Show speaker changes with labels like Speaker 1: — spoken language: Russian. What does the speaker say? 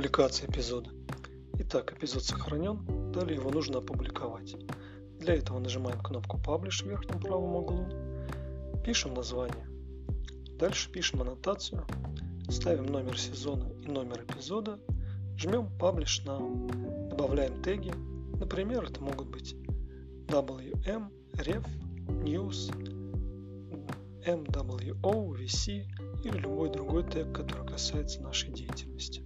Speaker 1: публикации эпизода. Итак, эпизод сохранен, далее его нужно опубликовать. Для этого нажимаем кнопку Publish в верхнем правом углу, пишем название. Дальше пишем аннотацию, ставим номер сезона и номер эпизода, жмем Publish Now, добавляем теги, например, это могут быть WM, Ref, News, MWO, VC или любой другой тег, который касается нашей деятельности.